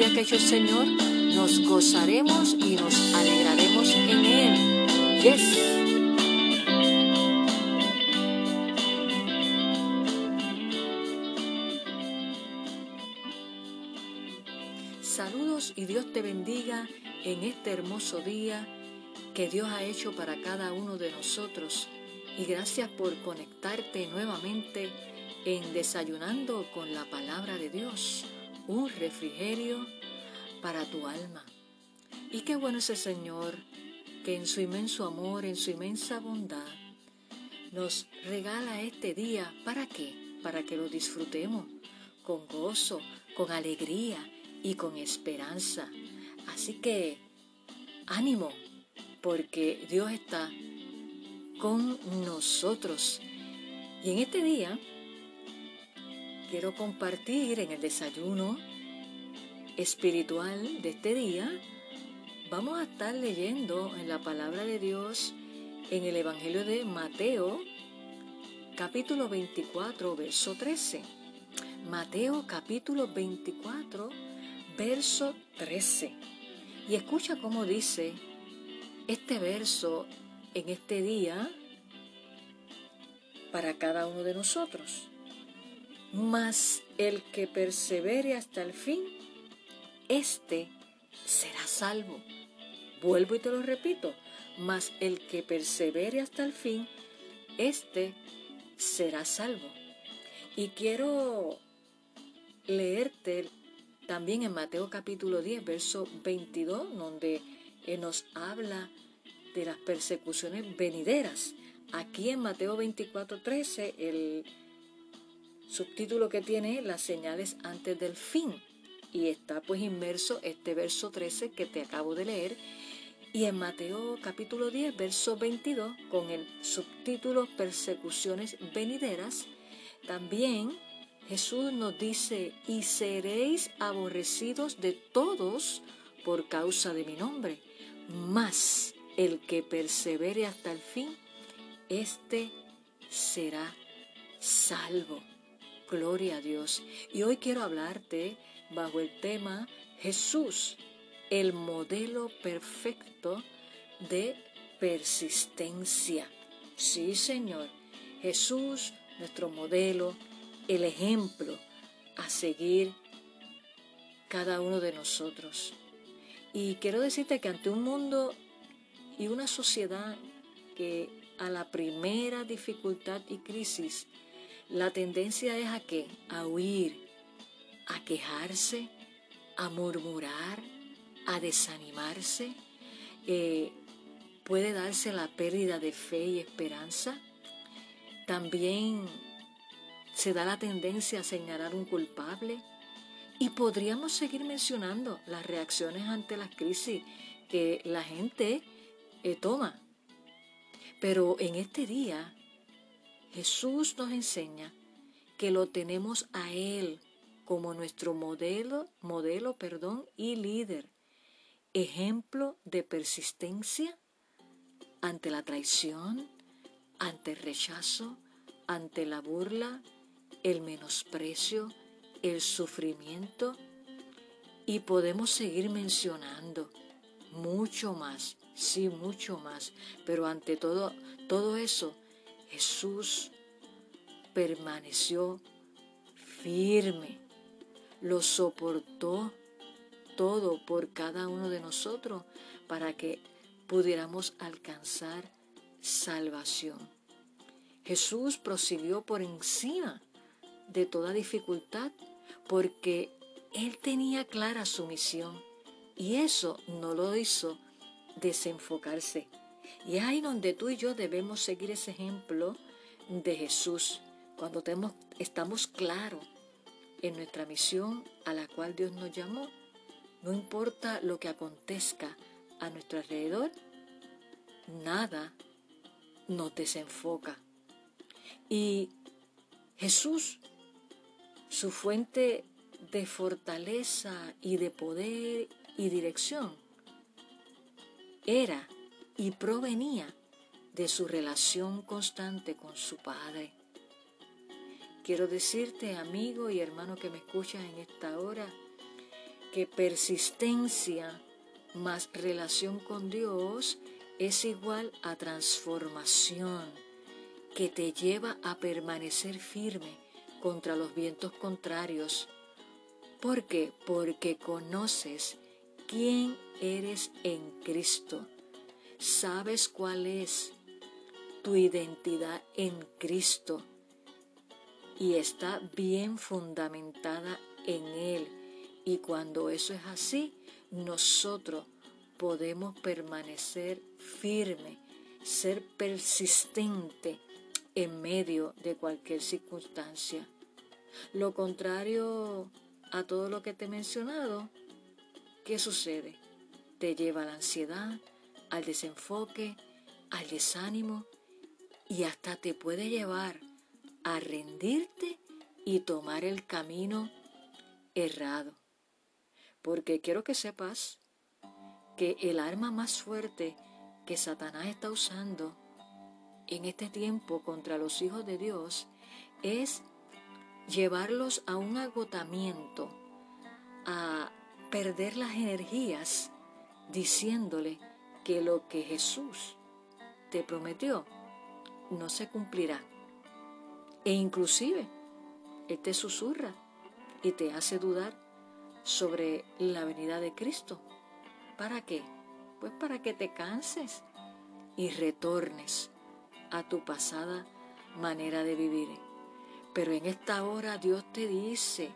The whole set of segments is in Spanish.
día que ha Señor. Nos gozaremos y nos alegraremos en Él. Yes. Saludos y Dios te bendiga en este hermoso día que Dios ha hecho para cada uno de nosotros. Y gracias por conectarte nuevamente en Desayunando con la Palabra de Dios, un refrigerio para tu alma. Y qué bueno es el Señor que en su inmenso amor, en su inmensa bondad, nos regala este día. ¿Para qué? Para que lo disfrutemos con gozo, con alegría y con esperanza. Así que ánimo, porque Dios está con nosotros. Y en este día quiero compartir en el desayuno espiritual de este día, vamos a estar leyendo en la palabra de Dios en el Evangelio de Mateo, capítulo 24, verso 13. Mateo capítulo 24, verso 13. Y escucha cómo dice este verso en este día para cada uno de nosotros. Mas el que persevere hasta el fin, éste será salvo. Vuelvo y te lo repito, mas el que persevere hasta el fin, éste será salvo. Y quiero leerte también en Mateo capítulo 10, verso 22, donde nos habla de las persecuciones venideras. Aquí en Mateo 24, 13, el subtítulo que tiene las señales antes del fin. Y está pues inmerso este verso 13 que te acabo de leer. Y en Mateo capítulo 10, verso 22, con el subtítulo Persecuciones venideras, también Jesús nos dice, y seréis aborrecidos de todos por causa de mi nombre, mas el que persevere hasta el fin, éste será salvo. Gloria a Dios. Y hoy quiero hablarte bajo el tema Jesús, el modelo perfecto de persistencia. Sí, Señor. Jesús, nuestro modelo el ejemplo a seguir cada uno de nosotros. Y quiero decirte que ante un mundo y una sociedad que a la primera dificultad y crisis, la tendencia es a qué? A huir, a quejarse, a murmurar, a desanimarse. Eh, puede darse la pérdida de fe y esperanza. También se da la tendencia a señalar un culpable y podríamos seguir mencionando las reacciones ante las crisis que la gente eh, toma. Pero en este día Jesús nos enseña que lo tenemos a Él como nuestro modelo, modelo, perdón, y líder, ejemplo de persistencia ante la traición, ante el rechazo, ante la burla, el menosprecio, el sufrimiento. Y podemos seguir mencionando mucho más, sí, mucho más, pero ante todo, todo eso, Jesús permaneció firme, lo soportó todo por cada uno de nosotros para que pudiéramos alcanzar salvación. Jesús prosiguió por encima de toda dificultad porque Él tenía clara su misión y eso no lo hizo desenfocarse. Y es ahí donde tú y yo debemos seguir ese ejemplo de Jesús, cuando tenemos, estamos claros en nuestra misión a la cual Dios nos llamó. No importa lo que acontezca a nuestro alrededor, nada nos desenfoca. Y Jesús su fuente de fortaleza y de poder y dirección era y provenía de su relación constante con su Padre. Quiero decirte, amigo y hermano que me escuchas en esta hora, que persistencia más relación con Dios es igual a transformación que te lleva a permanecer firme contra los vientos contrarios. ¿Por qué? Porque conoces quién eres en Cristo. Sabes cuál es tu identidad en Cristo y está bien fundamentada en Él. Y cuando eso es así, nosotros podemos permanecer firme, ser persistente en medio de cualquier circunstancia. Lo contrario a todo lo que te he mencionado, ¿qué sucede? Te lleva a la ansiedad, al desenfoque, al desánimo y hasta te puede llevar a rendirte y tomar el camino errado. Porque quiero que sepas que el arma más fuerte que Satanás está usando en este tiempo contra los hijos de Dios es llevarlos a un agotamiento, a perder las energías, diciéndole que lo que Jesús te prometió no se cumplirá. E inclusive, Él te susurra y te hace dudar sobre la venida de Cristo. ¿Para qué? Pues para que te canses y retornes a tu pasada manera de vivir. Pero en esta hora Dios te dice,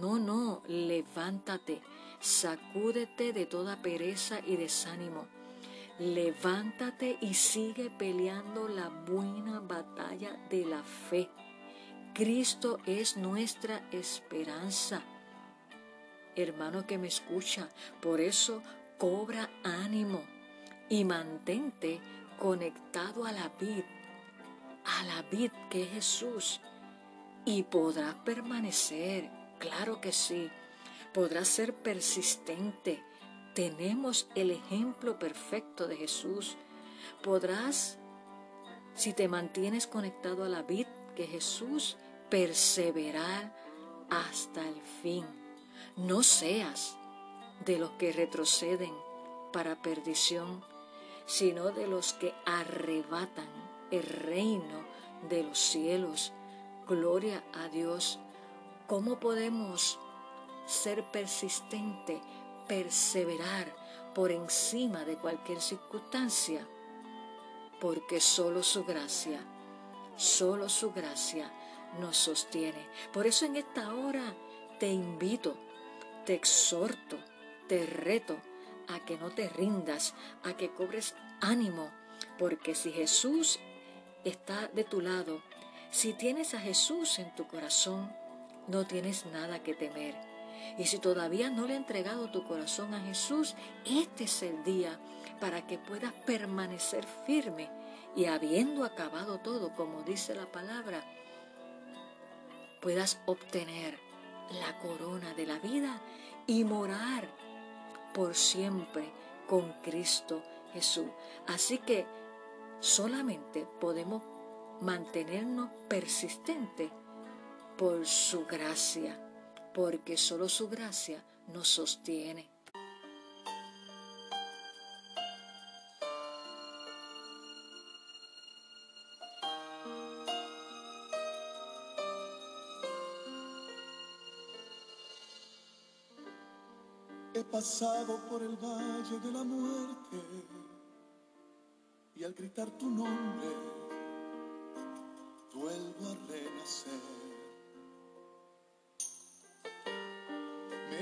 no, no, levántate, sacúdete de toda pereza y desánimo. Levántate y sigue peleando la buena batalla de la fe. Cristo es nuestra esperanza. Hermano que me escucha, por eso cobra ánimo y mantente conectado a la vid, a la vid que es Jesús, y podrás permanecer, claro que sí, podrás ser persistente. Tenemos el ejemplo perfecto de Jesús. Podrás, si te mantienes conectado a la vid, que Jesús perseverar hasta el fin. No seas de los que retroceden para perdición, sino de los que arrebatan el reino de los cielos. Gloria a Dios. ¿Cómo podemos ser persistente, perseverar por encima de cualquier circunstancia? Porque solo su gracia Solo su gracia nos sostiene. Por eso en esta hora te invito, te exhorto, te reto a que no te rindas, a que cobres ánimo, porque si Jesús está de tu lado, si tienes a Jesús en tu corazón, no tienes nada que temer. Y si todavía no le has entregado tu corazón a Jesús, este es el día para que puedas permanecer firme y habiendo acabado todo, como dice la palabra, puedas obtener la corona de la vida y morar por siempre con Cristo Jesús. Así que solamente podemos mantenernos persistentes por su gracia, porque solo su gracia nos sostiene. pasado por el valle de la muerte y al gritar tu nombre vuelvo a renacer.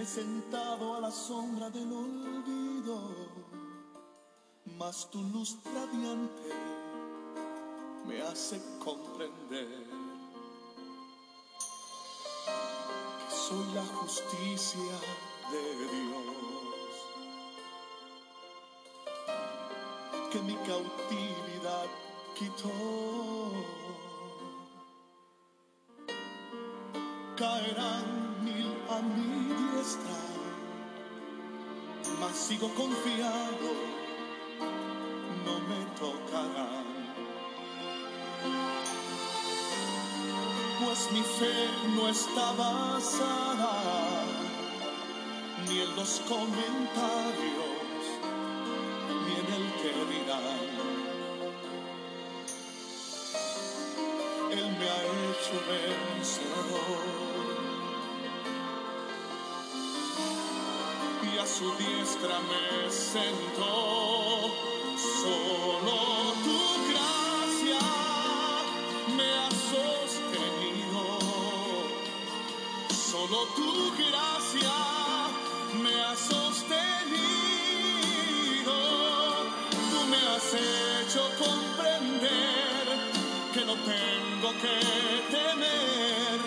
Sentado a la sombra del olvido, mas tu luz radiante me hace comprender que soy la justicia de Dios, que mi cautividad quitó. nuestra, mas sigo confiado, no me tocará. Pues mi fe no está basada ni en los comentarios, ni en el que dirán. Él me ha hecho vencedor. A su diestra me sentó. Solo tu gracia me ha sostenido. Solo tu gracia me ha sostenido. Tú me has hecho comprender que no tengo que temer,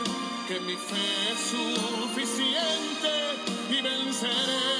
que mi fe es suficiente y venceré.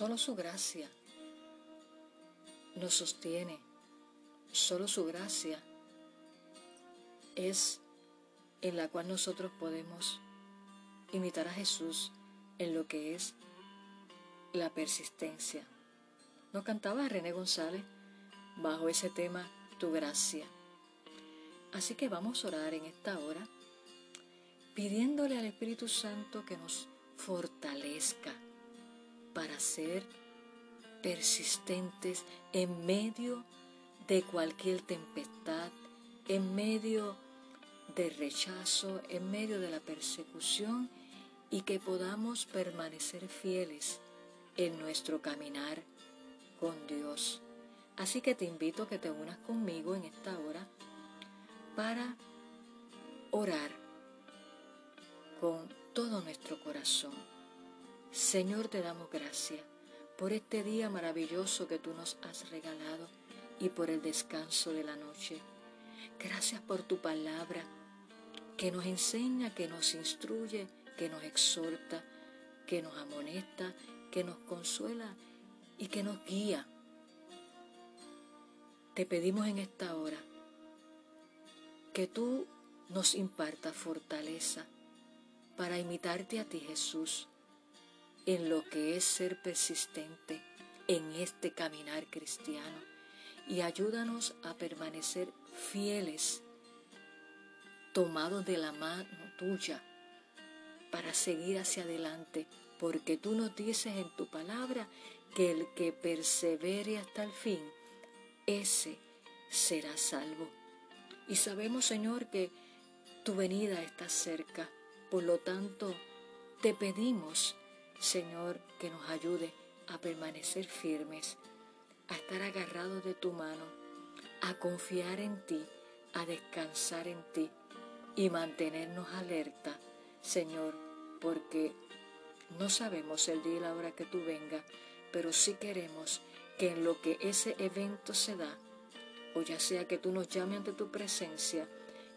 Solo su gracia nos sostiene. Solo su gracia es en la cual nosotros podemos imitar a Jesús en lo que es la persistencia. Nos cantaba René González bajo ese tema, Tu gracia. Así que vamos a orar en esta hora pidiéndole al Espíritu Santo que nos fortalezca para ser persistentes en medio de cualquier tempestad, en medio de rechazo, en medio de la persecución y que podamos permanecer fieles en nuestro caminar con Dios. Así que te invito a que te unas conmigo en esta hora para orar con todo nuestro corazón. Señor, te damos gracias por este día maravilloso que tú nos has regalado y por el descanso de la noche. Gracias por tu palabra que nos enseña, que nos instruye, que nos exhorta, que nos amonesta, que nos consuela y que nos guía. Te pedimos en esta hora que tú nos impartas fortaleza para imitarte a ti, Jesús, en lo que es ser persistente en este caminar cristiano y ayúdanos a permanecer fieles, tomados de la mano tuya para seguir hacia adelante, porque tú nos dices en tu palabra que el que persevere hasta el fin, ese será salvo. Y sabemos, Señor, que tu venida está cerca, por lo tanto, te pedimos, Señor, que nos ayude a permanecer firmes, a estar agarrados de tu mano, a confiar en ti, a descansar en ti y mantenernos alerta, Señor, porque no sabemos el día y la hora que tú vengas, pero sí queremos que en lo que ese evento se da, o ya sea que tú nos llames ante tu presencia,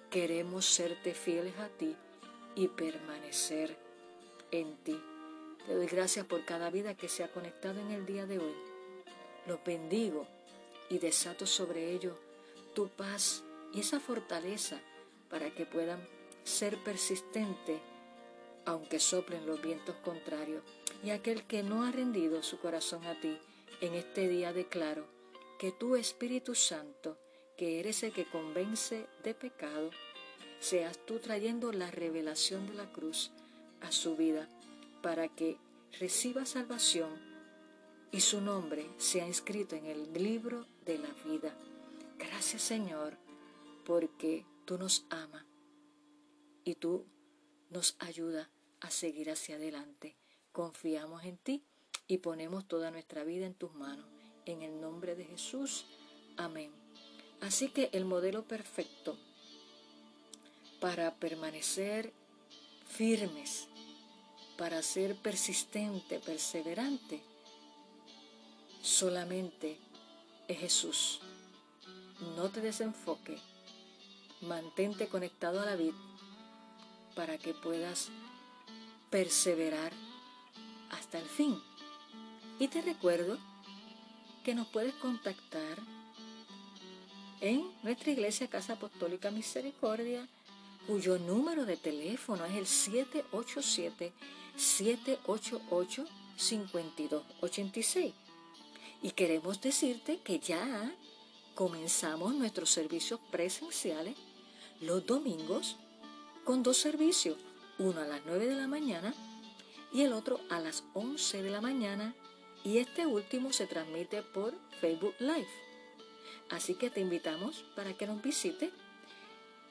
queremos serte fieles a ti y permanecer en ti. Te doy gracias por cada vida que se ha conectado en el día de hoy. Los bendigo y desato sobre ellos tu paz y esa fortaleza para que puedan ser persistentes aunque soplen los vientos contrarios. Y aquel que no ha rendido su corazón a ti, en este día declaro que tu Espíritu Santo, que eres el que convence de pecado, seas tú trayendo la revelación de la cruz a su vida para que reciba salvación y su nombre sea inscrito en el libro de la vida. Gracias Señor, porque tú nos amas y tú nos ayuda a seguir hacia adelante. Confiamos en ti y ponemos toda nuestra vida en tus manos. En el nombre de Jesús. Amén. Así que el modelo perfecto para permanecer firmes, para ser persistente, perseverante, solamente es Jesús. No te desenfoque, mantente conectado a la vida para que puedas perseverar hasta el fin. Y te recuerdo que nos puedes contactar en nuestra iglesia Casa Apostólica Misericordia, cuyo número de teléfono es el 787-788-5286. Y queremos decirte que ya comenzamos nuestros servicios presenciales los domingos con dos servicios, uno a las 9 de la mañana y el otro a las 11 de la mañana y este último se transmite por Facebook Live. Así que te invitamos para que nos visite.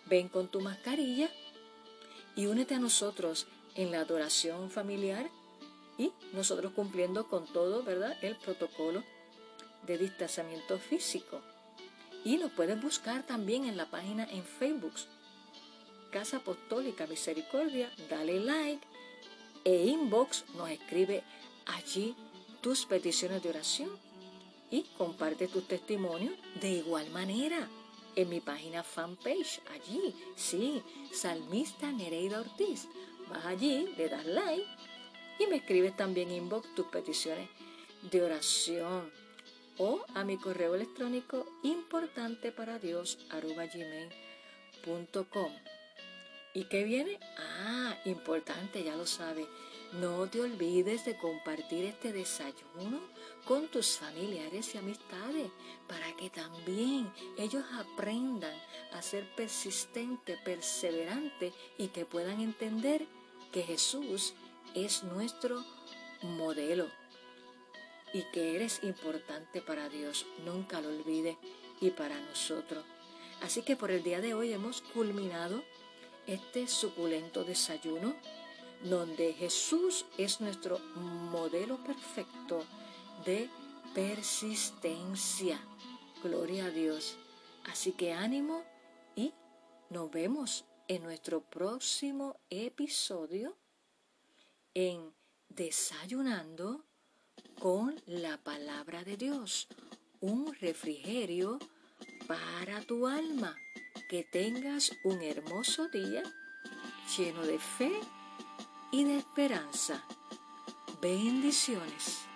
Ven con tu mascarilla y únete a nosotros en la adoración familiar y nosotros cumpliendo con todo, ¿verdad? El protocolo de distanciamiento físico. Y nos puedes buscar también en la página en Facebook Casa Apostólica Misericordia, dale like e inbox nos escribe allí tus peticiones de oración y comparte tus testimonios de igual manera en mi página fanpage, allí, sí, Salmista Nereida Ortiz. Vas allí, le das like y me escribes también inbox tus peticiones de oración o a mi correo electrónico importante para Dios gmail.com. ¿Y qué viene? Ah, importante, ya lo sabe. No te olvides de compartir este desayuno con tus familiares y amistades para que también ellos aprendan a ser persistente, perseverante y que puedan entender que Jesús es nuestro modelo y que eres importante para Dios. Nunca lo olvides y para nosotros. Así que por el día de hoy hemos culminado este suculento desayuno donde Jesús es nuestro modelo perfecto de persistencia. Gloria a Dios. Así que ánimo y nos vemos en nuestro próximo episodio en Desayunando con la palabra de Dios. Un refrigerio para tu alma. Que tengas un hermoso día lleno de fe y de esperanza. Bendiciones.